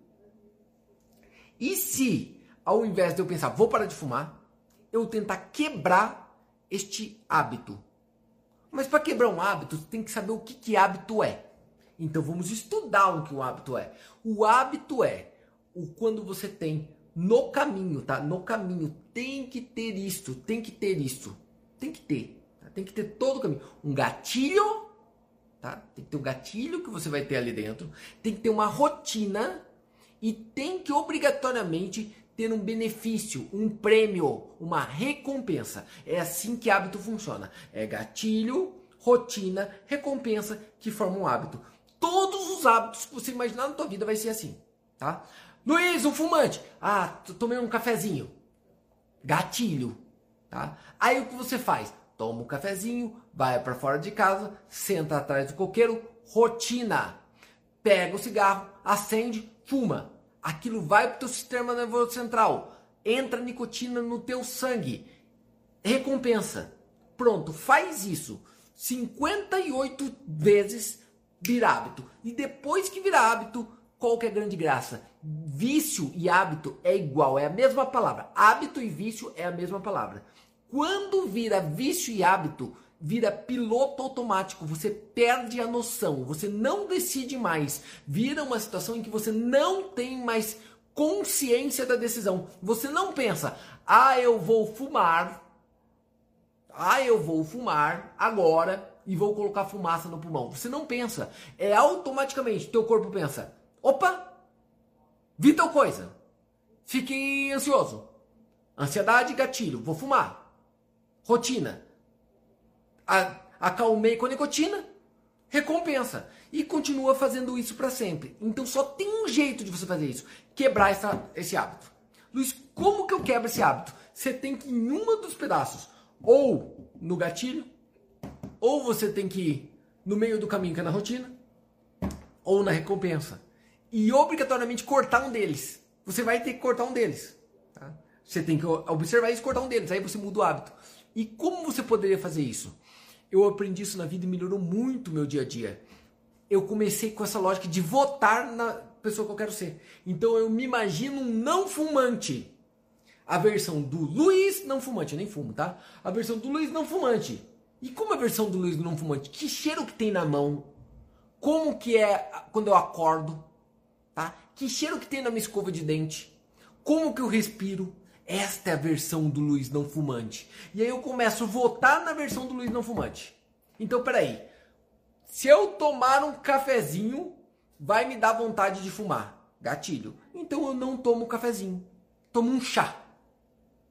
e se ao invés de eu pensar, vou parar de fumar, eu tentar quebrar este hábito? Mas para quebrar um hábito, tem que saber o que, que hábito é. Então vamos estudar o que o hábito é. O hábito é o quando você tem no caminho, tá? No caminho tem que ter isto, tem que ter isto, tem que ter, tá? tem que ter todo o caminho. Um gatilho, tá? Tem que ter um gatilho que você vai ter ali dentro, tem que ter uma rotina e tem que obrigatoriamente ter um benefício, um prêmio, uma recompensa. É assim que hábito funciona. É gatilho, rotina, recompensa que formam um hábito. Todos os hábitos que você imaginar na tua vida vai ser assim, tá? Luiz, um fumante. Ah, tomei um cafezinho. Gatilho, tá? Aí o que você faz? Toma um cafezinho, vai para fora de casa, senta atrás do coqueiro, rotina. Pega o cigarro, acende, fuma. Aquilo vai para o teu sistema nervoso central. Entra nicotina no teu sangue. Recompensa. Pronto, faz isso. 58 vezes vira hábito. E depois que vira hábito, qual que é a grande graça? Vício e hábito é igual, é a mesma palavra. Hábito e vício é a mesma palavra. Quando vira vício e hábito, vira piloto automático, você perde a noção, você não decide mais. Vira uma situação em que você não tem mais consciência da decisão. Você não pensa, ah, eu vou fumar, ah, eu vou fumar agora e vou colocar fumaça no pulmão. Você não pensa, é automaticamente, teu corpo pensa, Opa! Vi tal coisa. Fiquei ansioso. Ansiedade, gatilho. Vou fumar. Rotina. Acalmei com a nicotina. Recompensa. E continua fazendo isso para sempre. Então só tem um jeito de você fazer isso. Quebrar essa, esse hábito. Luiz, como que eu quebro esse hábito? Você tem que ir em uma dos pedaços. Ou no gatilho. Ou você tem que ir no meio do caminho que é na rotina. Ou na recompensa e obrigatoriamente cortar um deles. Você vai ter que cortar um deles. Tá? Você tem que observar isso e cortar um deles. Aí você muda o hábito. E como você poderia fazer isso? Eu aprendi isso na vida e melhorou muito o meu dia a dia. Eu comecei com essa lógica de votar na pessoa que eu quero ser. Então eu me imagino um não fumante. A versão do Luiz não fumante, eu nem fumo, tá? A versão do Luiz não fumante. E como a versão do Luiz não fumante? Que cheiro que tem na mão? Como que é quando eu acordo? tá? Que cheiro que tem na minha escova de dente? Como que eu respiro? Esta é a versão do Luiz não fumante. E aí eu começo a votar na versão do Luiz não fumante. Então, peraí. Se eu tomar um cafezinho, vai me dar vontade de fumar. Gatilho. Então eu não tomo cafezinho. Tomo um chá.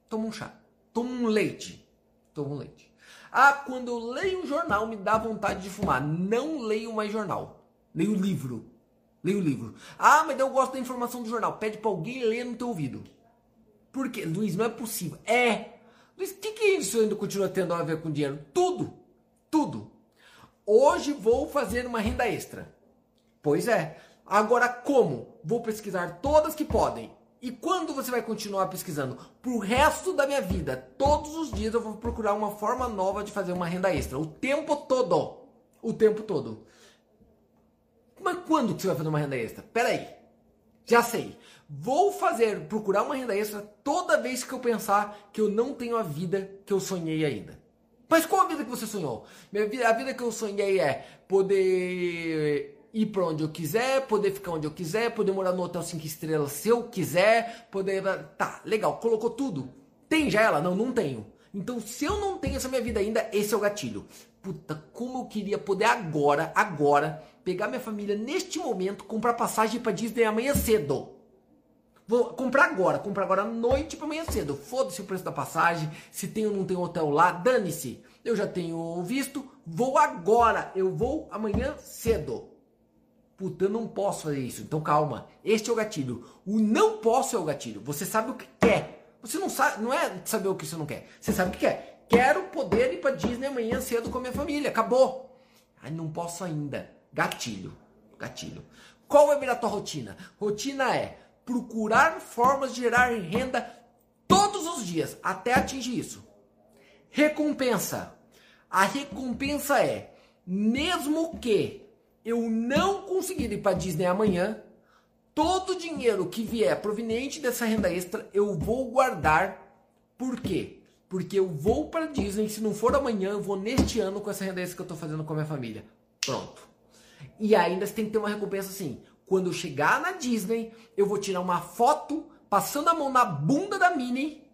Tomo um chá. Tomo um leite. Tomo um leite. Ah, quando eu leio um jornal, me dá vontade de fumar. Não leio mais jornal. Leio livro. Leia o livro. Ah, mas eu gosto da informação do jornal. Pede para alguém ler no teu ouvido. Por quê? Luiz, não é possível. É. Luiz, o que, que isso ainda continua tendo a ver com dinheiro? Tudo. Tudo. Hoje vou fazer uma renda extra. Pois é. Agora como? Vou pesquisar todas que podem. E quando você vai continuar pesquisando? Pro resto da minha vida, todos os dias eu vou procurar uma forma nova de fazer uma renda extra. O tempo todo. O tempo todo. Mas quando que você vai fazer uma renda extra? Peraí. Já sei. Vou fazer, procurar uma renda extra toda vez que eu pensar que eu não tenho a vida que eu sonhei ainda. Mas qual a vida que você sonhou? a vida que eu sonhei é poder ir para onde eu quiser, poder ficar onde eu quiser, poder morar no hotel 5 estrelas se eu quiser, poder. Tá, legal, colocou tudo. Tem já ela? Não, não tenho. Então, se eu não tenho essa minha vida ainda, esse é o gatilho. Puta, como eu queria poder agora, agora, pegar minha família neste momento, comprar passagem para Disney amanhã cedo. Vou comprar agora, comprar agora à noite para amanhã cedo. Foda-se o preço da passagem, se tem ou não tem hotel lá, dane-se. Eu já tenho visto, vou agora, eu vou amanhã cedo. Puta, eu não posso fazer isso. Então calma. Este é o gatilho. O não posso é o gatilho. Você sabe o que quer. Você não sabe, não é saber o que você não quer. Você sabe o que quer. Quero poder ir para Disney amanhã cedo com a minha família. Acabou. Ai, não posso ainda. Gatilho. Gatilho. Qual vai virar a tua rotina? Rotina é procurar formas de gerar renda todos os dias até atingir isso. Recompensa. A recompensa é, mesmo que eu não conseguir ir para Disney amanhã, todo o dinheiro que vier proveniente dessa renda extra eu vou guardar. Por quê? Porque eu vou para Disney, se não for amanhã, eu vou neste ano com essa renda extra que eu estou fazendo com a minha família. Pronto. E ainda tem que ter uma recompensa assim. Quando eu chegar na Disney, eu vou tirar uma foto passando a mão na bunda da Minnie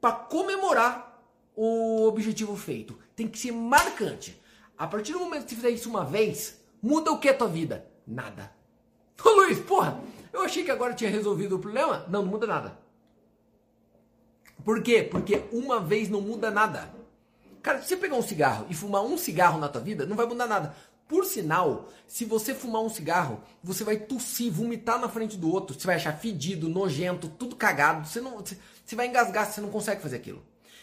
para comemorar o objetivo feito. Tem que ser marcante. A partir do momento que você fizer isso uma vez, muda o que a tua vida? Nada. <laughs> Ô Luiz, porra, eu achei que agora tinha resolvido o problema. Não, não muda nada. Por quê? Porque uma vez não muda nada. Cara, se você pegar um cigarro e fumar um cigarro na tua vida, não vai mudar nada. Por sinal, se você fumar um cigarro, você vai tossir, vomitar na frente do outro, você vai achar fedido, nojento, tudo cagado, você não, você vai engasgar, você não consegue fazer aquilo.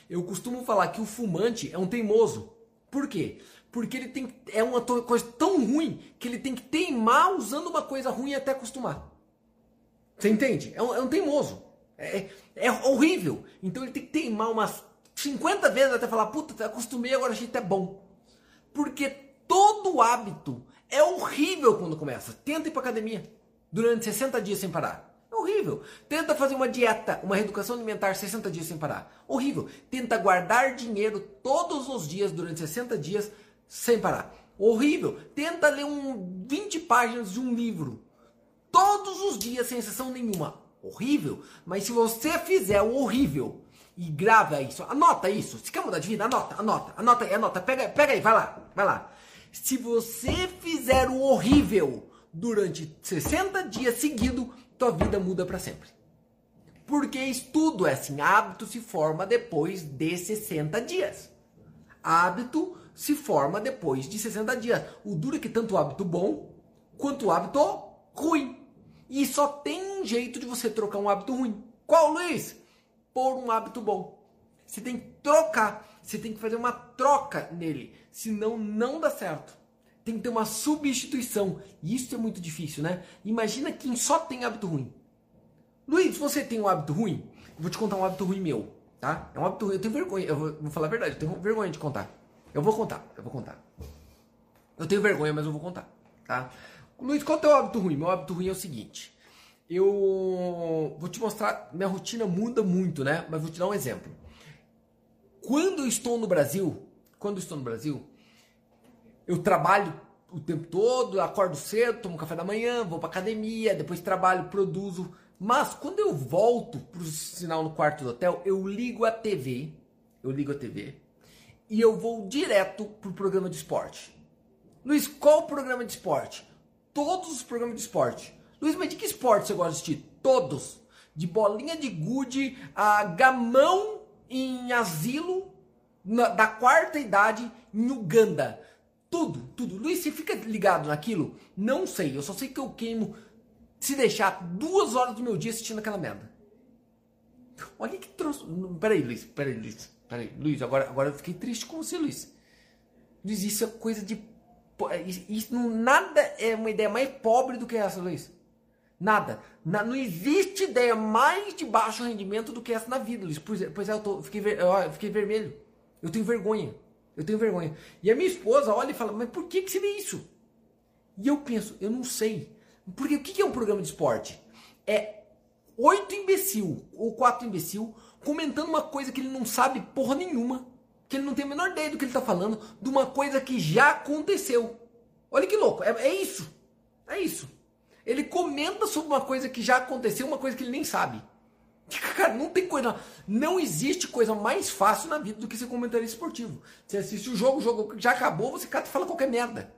Eu costumo falar que o fumante é um teimoso. Por quê? Porque ele tem é uma coisa tão ruim que ele tem que teimar usando uma coisa ruim até acostumar. Você entende? É um, é um teimoso. É, é, é horrível. Então ele tem que teimar umas 50 vezes até falar, puta, acostumei, agora achei até bom. Porque Todo hábito é horrível quando começa. Tenta ir para academia durante 60 dias sem parar. É horrível. Tenta fazer uma dieta, uma reeducação alimentar 60 dias sem parar. Horrível. Tenta guardar dinheiro todos os dias durante 60 dias sem parar. Horrível. Tenta ler um 20 páginas de um livro todos os dias sem exceção nenhuma. Horrível. Mas se você fizer o horrível e grava isso, anota isso. Se quer mudar de vida, anota, anota, anota anota. Pega, pega aí, vai lá, vai lá. Se você fizer o horrível durante 60 dias seguidos, tua vida muda para sempre. Porque estudo é assim, hábito se forma depois de 60 dias. Hábito se forma depois de 60 dias. O duro é que tanto o hábito bom quanto o hábito ruim. E só tem um jeito de você trocar um hábito ruim. Qual, Luiz? Por um hábito bom. Você tem que trocar. Você tem que fazer uma troca nele. Senão não dá certo. Tem que ter uma substituição. E isso é muito difícil, né? Imagina quem só tem hábito ruim. Luiz, você tem um hábito ruim? Eu vou te contar um hábito ruim meu, tá? É um hábito ruim. Eu tenho vergonha. Eu vou, vou falar a verdade. Eu tenho vergonha de contar. Eu vou contar. Eu vou contar. Eu tenho vergonha, mas eu vou contar, tá? Luiz, qual é o teu hábito ruim? Meu hábito ruim é o seguinte. Eu vou te mostrar. Minha rotina muda muito, né? Mas vou te dar um exemplo. Quando eu estou no Brasil, quando eu estou no Brasil, eu trabalho o tempo todo, acordo cedo, tomo café da manhã, vou para academia, depois trabalho, produzo. Mas quando eu volto pro sinal no quarto do hotel, eu ligo a TV, eu ligo a TV e eu vou direto pro programa de esporte. Luiz, qual o programa de esporte? Todos os programas de esporte. Luiz, mas de que esporte você gosta de assistir? Todos. De bolinha de gude a gamão em asilo na, da quarta idade em Uganda. Tudo, tudo. Luiz, você fica ligado naquilo? Não sei. Eu só sei que eu queimo, se deixar, duas horas do meu dia assistindo aquela merda. Olha que trouxe. Peraí, Luiz. Peraí, Luiz. Peraí, Luiz, agora, agora eu fiquei triste com você, Luiz. Luiz, isso é coisa de Isso, nada é uma ideia mais pobre do que essa, Luiz. Nada. Na, não existe ideia mais de baixo rendimento do que essa na vida, Luiz. Pois, é, pois é, eu, tô, fiquei, eu fiquei vermelho. Eu tenho vergonha. Eu tenho vergonha. E a minha esposa olha e fala, mas por que, que você vê isso? E eu penso, eu não sei. Porque o que é um programa de esporte? É oito imbecil ou quatro imbecil comentando uma coisa que ele não sabe porra nenhuma, que ele não tem a menor ideia do que ele está falando, de uma coisa que já aconteceu. Olha que louco, é, é isso. É isso. Ele comenta sobre uma coisa que já aconteceu, uma coisa que ele nem sabe. <laughs> Cara, não tem coisa. Não existe coisa mais fácil na vida do que ser comentarista esportivo. Você assiste o jogo, o jogo já acabou, você cata e fala qualquer merda.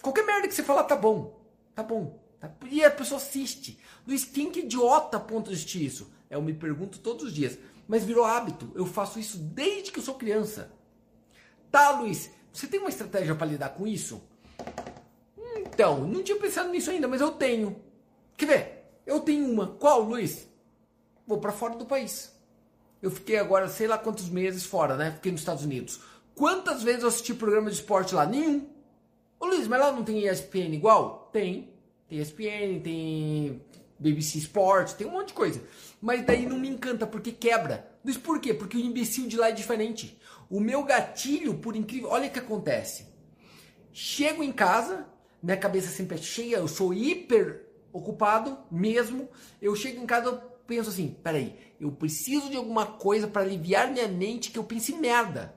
Qualquer merda que você falar tá bom. Tá bom. Tá? E a pessoa assiste. Luiz, quem que idiota a ponto de assistir isso? Eu me pergunto todos os dias. Mas virou hábito. Eu faço isso desde que eu sou criança. Tá, Luiz, você tem uma estratégia para lidar com isso? Então, não tinha pensado nisso ainda, mas eu tenho. Quer ver? Eu tenho uma. Qual, Luiz? vou para fora do país. Eu fiquei agora sei lá quantos meses fora, né? Fiquei nos Estados Unidos. Quantas vezes eu assisti programa de esporte lá? Nenhum. Ô Luiz, mas lá não tem ESPN igual? Tem. Tem ESPN, tem BBC Sport, tem um monte de coisa. Mas daí não me encanta, porque quebra. Luiz, por quê? Porque o imbecil de lá é diferente. O meu gatilho, por incrível... Olha o que acontece. Chego em casa, minha cabeça sempre é cheia, eu sou hiper ocupado mesmo. Eu chego em casa, penso assim, peraí, eu preciso de alguma coisa para aliviar minha mente que eu pense merda.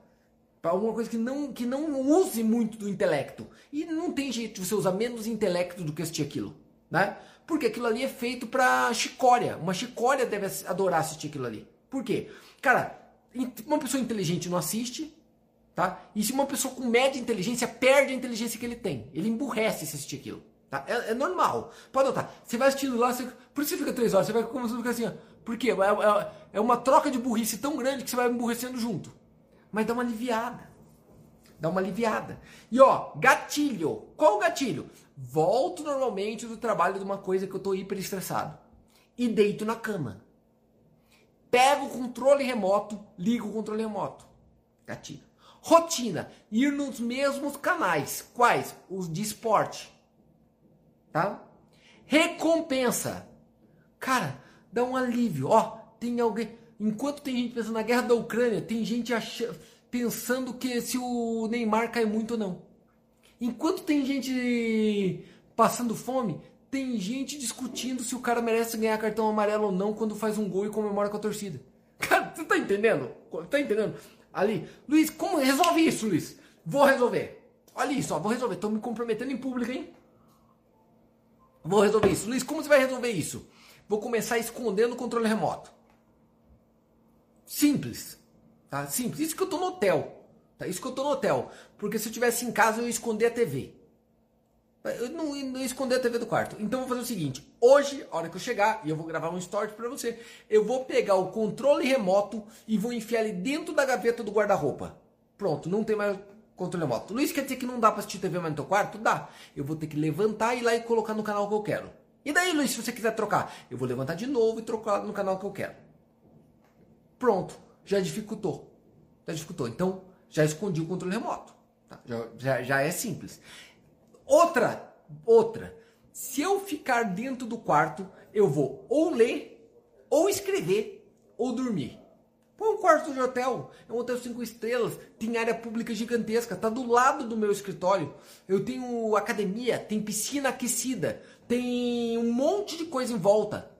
Para alguma coisa que não, que não use muito do intelecto. E não tem jeito de você usar menos intelecto do que assistir aquilo. Né? Porque aquilo ali é feito para chicória. Uma chicória deve adorar assistir aquilo ali. Por quê? Cara, uma pessoa inteligente não assiste, tá? E se uma pessoa com média inteligência perde a inteligência que ele tem, ele emburrece se assistir aquilo. Tá? É, é, normal. Pode notar. Você vai assistindo lá, você, por isso você fica três horas, você vai começando a ficar assim, ó. Por quê? É, é, é, uma troca de burrice tão grande que você vai emburrecendo junto. Mas dá uma aliviada. Dá uma aliviada. E ó, gatilho. Qual o gatilho? Volto normalmente do trabalho de uma coisa que eu tô hiper estressado. E deito na cama. Pego o controle remoto, ligo o controle remoto. Gatilho. Rotina. Ir nos mesmos canais. Quais? Os de esporte tá? Recompensa. Cara, dá um alívio. Ó, tem alguém. Enquanto tem gente pensando na guerra da Ucrânia, tem gente achando, pensando que se o Neymar cai muito ou não. Enquanto tem gente passando fome, tem gente discutindo se o cara merece ganhar cartão amarelo ou não quando faz um gol e comemora com a torcida. Cara, você tá entendendo? Tá entendendo? Ali, Luiz, como resolve isso, Luiz? Vou resolver. Olha isso, ó, vou resolver. Tô me comprometendo em público, hein? Vou resolver isso. Luiz, como você vai resolver isso? Vou começar escondendo o controle remoto. Simples. Tá? Simples. Isso que eu tô no hotel. Tá? Isso que eu tô no hotel. Porque se eu tivesse em casa, eu ia esconder a TV. Eu não, ia esconder a TV do quarto. Então eu vou fazer o seguinte: hoje, a hora que eu chegar, e eu vou gravar um story para você, eu vou pegar o controle remoto e vou enfiar ele dentro da gaveta do guarda-roupa. Pronto, não tem mais controle remoto. Luiz, quer dizer que não dá para assistir TV mais no teu quarto? Dá. Eu vou ter que levantar e ir lá e colocar no canal que eu quero. E daí, Luiz, se você quiser trocar? Eu vou levantar de novo e trocar no canal que eu quero. Pronto. Já dificultou. Já dificultou. Então, já escondi o controle remoto. Tá? Já, já, já é simples. Outra, outra. Se eu ficar dentro do quarto, eu vou ou ler, ou escrever, ou dormir. Pô, um quarto de hotel, é um hotel cinco estrelas, tem área pública gigantesca, tá do lado do meu escritório. Eu tenho academia, tem piscina aquecida, tem um monte de coisa em volta.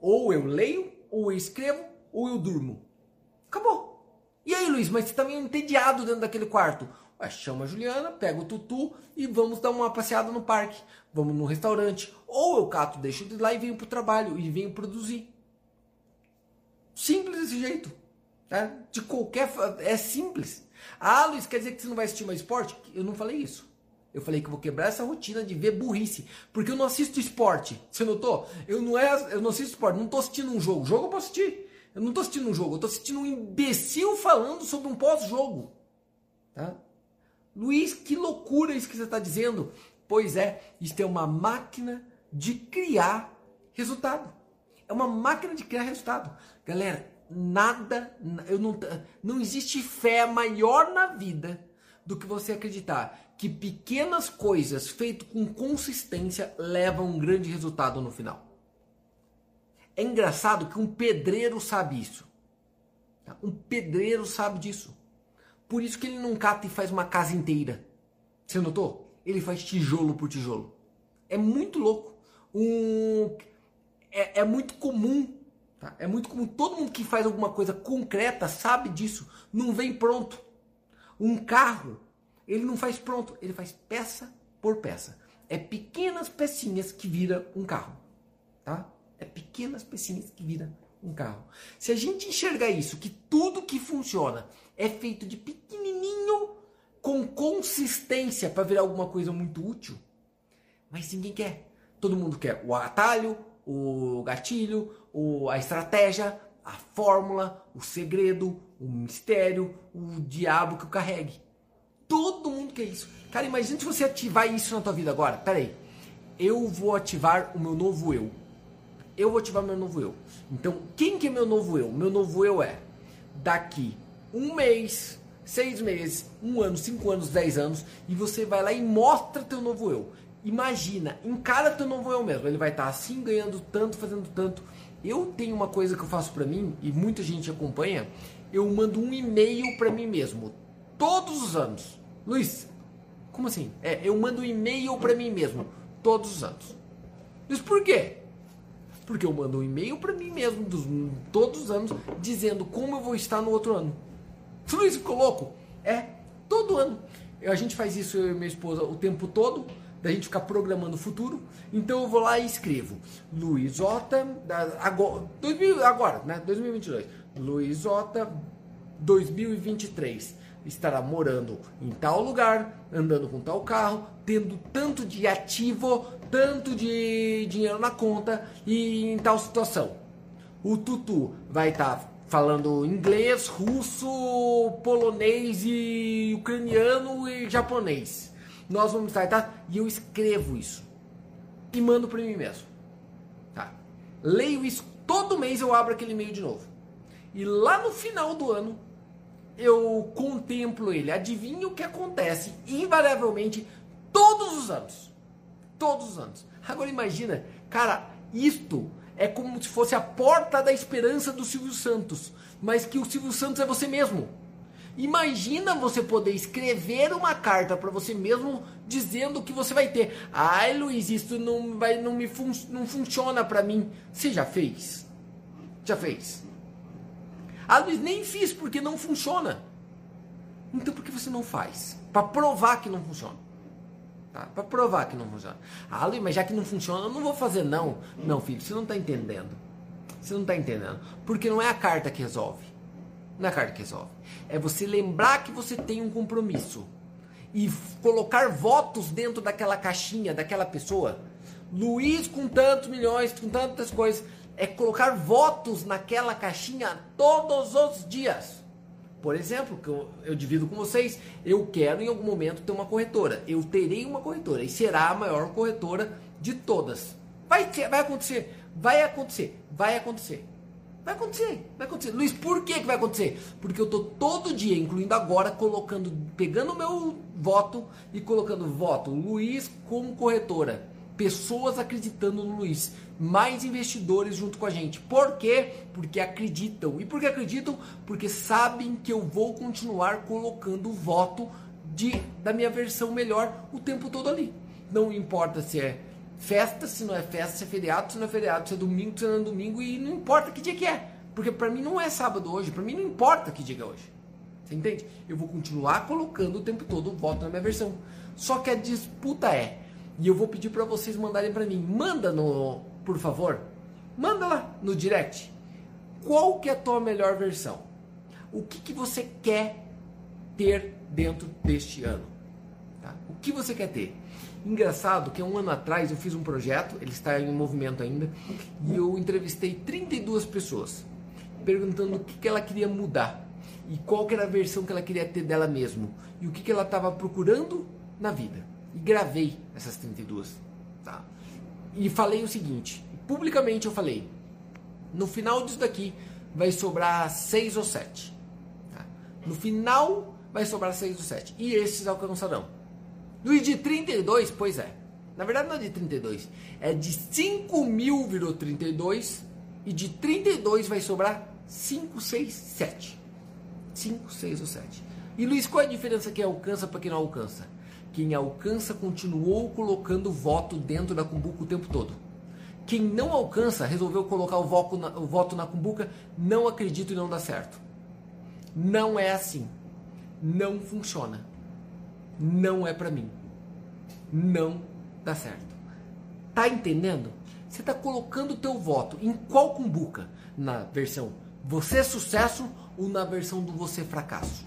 Ou eu leio, ou eu escrevo, ou eu durmo. Acabou. E aí, Luiz, mas você tá meio entediado dentro daquele quarto. Ué, chama a Juliana, pega o tutu e vamos dar uma passeada no parque. Vamos no restaurante. Ou eu cato, deixo de lá e venho pro trabalho e venho produzir. Simples desse jeito. Tá? De qualquer. É simples. Ah, Luiz, quer dizer que você não vai assistir mais esporte? Eu não falei isso. Eu falei que eu vou quebrar essa rotina de ver burrice. Porque eu não assisto esporte. Você notou? Eu não, é, eu não assisto esporte. Não tô assistindo um jogo. Jogo eu posso assistir. Eu não tô assistindo um jogo. Eu tô assistindo um imbecil falando sobre um pós-jogo. Tá? Luiz, que loucura isso que você está dizendo. Pois é, isso é uma máquina de criar resultado. É uma máquina de criar resultado. Galera, nada, eu não, não existe fé maior na vida do que você acreditar que pequenas coisas feitas com consistência levam um grande resultado no final. É engraçado que um pedreiro sabe isso. Tá? Um pedreiro sabe disso. Por isso que ele não cata e faz uma casa inteira. Você notou? Ele faz tijolo por tijolo. É muito louco. Um... É, é muito comum. Tá? É muito comum. Todo mundo que faz alguma coisa concreta sabe disso. Não vem pronto. Um carro, ele não faz pronto. Ele faz peça por peça. É pequenas pecinhas que vira um carro. Tá? É pequenas pecinhas que vira um carro. Se a gente enxergar isso, que tudo que funciona é feito de pequenininho com consistência para virar alguma coisa muito útil, mas ninguém quer. Todo mundo quer o atalho, o gatilho, o, a estratégia, a fórmula, o segredo, o mistério, o diabo que eu carregue. Todo mundo quer isso. Cara, imagina se você ativar isso na tua vida agora. Pera aí. Eu vou ativar o meu novo eu eu vou ativar meu novo eu. Então, quem que é meu novo eu? Meu novo eu é daqui um mês, seis meses, um ano, cinco anos, dez anos, e você vai lá e mostra teu novo eu. Imagina, encara teu novo eu mesmo. Ele vai estar assim, ganhando tanto, fazendo tanto. Eu tenho uma coisa que eu faço para mim, e muita gente acompanha, eu mando um e-mail para mim mesmo, todos os anos. Luiz, como assim? É, eu mando um e-mail para mim mesmo, todos os anos. Luiz, por quê? Porque eu mando um e-mail para mim mesmo dos, todos os anos dizendo como eu vou estar no outro ano. Tudo isso ficou louco? É, todo ano. A gente faz isso, eu e minha esposa, o tempo todo, da gente ficar programando o futuro. Então eu vou lá e escrevo Luiz Ota, agora, 2000, agora né, 2022. Luiz Ota 2023 estará morando em tal lugar, andando com tal carro, tendo tanto de ativo tanto de dinheiro na conta e em tal situação. O Tutu vai estar tá falando inglês, russo, polonês e ucraniano e japonês. Nós vamos estar, tá? E eu escrevo isso e mando para mim mesmo. Tá? Leio isso todo mês eu abro aquele e-mail de novo. E lá no final do ano eu contemplo ele, adivinho o que acontece invariavelmente todos os anos. Todos os anos. Agora imagina, cara, isto é como se fosse a porta da esperança do Silvio Santos, mas que o Silvio Santos é você mesmo. Imagina você poder escrever uma carta para você mesmo dizendo que você vai ter. Ai, Luiz, isso não vai não me fun não funciona para mim. Você já fez? Já fez? Ah, Luiz, nem fiz porque não funciona. Então por que você não faz? Para provar que não funciona. Tá? Para provar que não funciona. Ah, Luiz, mas já que não funciona, eu não vou fazer não. Não, filho, você não está entendendo. Você não está entendendo. Porque não é a carta que resolve. Não é a carta que resolve. É você lembrar que você tem um compromisso. E colocar votos dentro daquela caixinha, daquela pessoa. Luiz com tantos milhões, com tantas coisas. É colocar votos naquela caixinha todos os dias. Por exemplo, que eu, eu divido com vocês, eu quero em algum momento ter uma corretora. Eu terei uma corretora e será a maior corretora de todas. Vai, vai acontecer, vai acontecer, vai acontecer. Vai acontecer, vai acontecer. Luiz, por que, que vai acontecer? Porque eu estou todo dia, incluindo agora, colocando, pegando meu voto e colocando voto Luiz como corretora pessoas acreditando no Luiz, mais investidores junto com a gente. Por quê? Porque acreditam. E por que acreditam? Porque sabem que eu vou continuar colocando o voto de, da minha versão melhor o tempo todo ali. Não importa se é festa, se não é festa, se é feriado, se não é feriado, se é domingo, se não é domingo, e não importa que dia que é. Porque para mim não é sábado hoje, para mim não importa que dia que é hoje. Você entende? Eu vou continuar colocando o tempo todo o voto na minha versão. Só que a disputa é e eu vou pedir para vocês mandarem para mim. Manda no, por favor. Manda lá no direct. Qual que é a tua melhor versão? O que, que você quer ter dentro deste ano? Tá? O que você quer ter? Engraçado que um ano atrás eu fiz um projeto, ele está em movimento ainda, e eu entrevistei 32 pessoas, perguntando o que, que ela queria mudar e qual que era a versão que ela queria ter dela mesmo e o que, que ela estava procurando na vida e gravei essas 32. Tá? E falei o seguinte, publicamente eu falei, no final disso daqui vai sobrar 6 ou 7. Tá? No final vai sobrar 6 do 7. E esses alcançarão. Do de 32, pois é. Na verdade não é de 32, é de 5 mil virou 32 e de 32 vai sobrar 5, 6, 7. 5, 6 ou 7. E Luiz, qual é a diferença quem alcança para quem não alcança? Quem alcança continuou colocando voto dentro da cumbuca o tempo todo. Quem não alcança resolveu colocar o voto na, o voto na cumbuca, não acredito e não dá certo. Não é assim. Não funciona. Não é para mim. Não dá certo. Tá entendendo? Você está colocando o teu voto em qual cumbuca? Na versão você é sucesso ou na versão do você fracasso?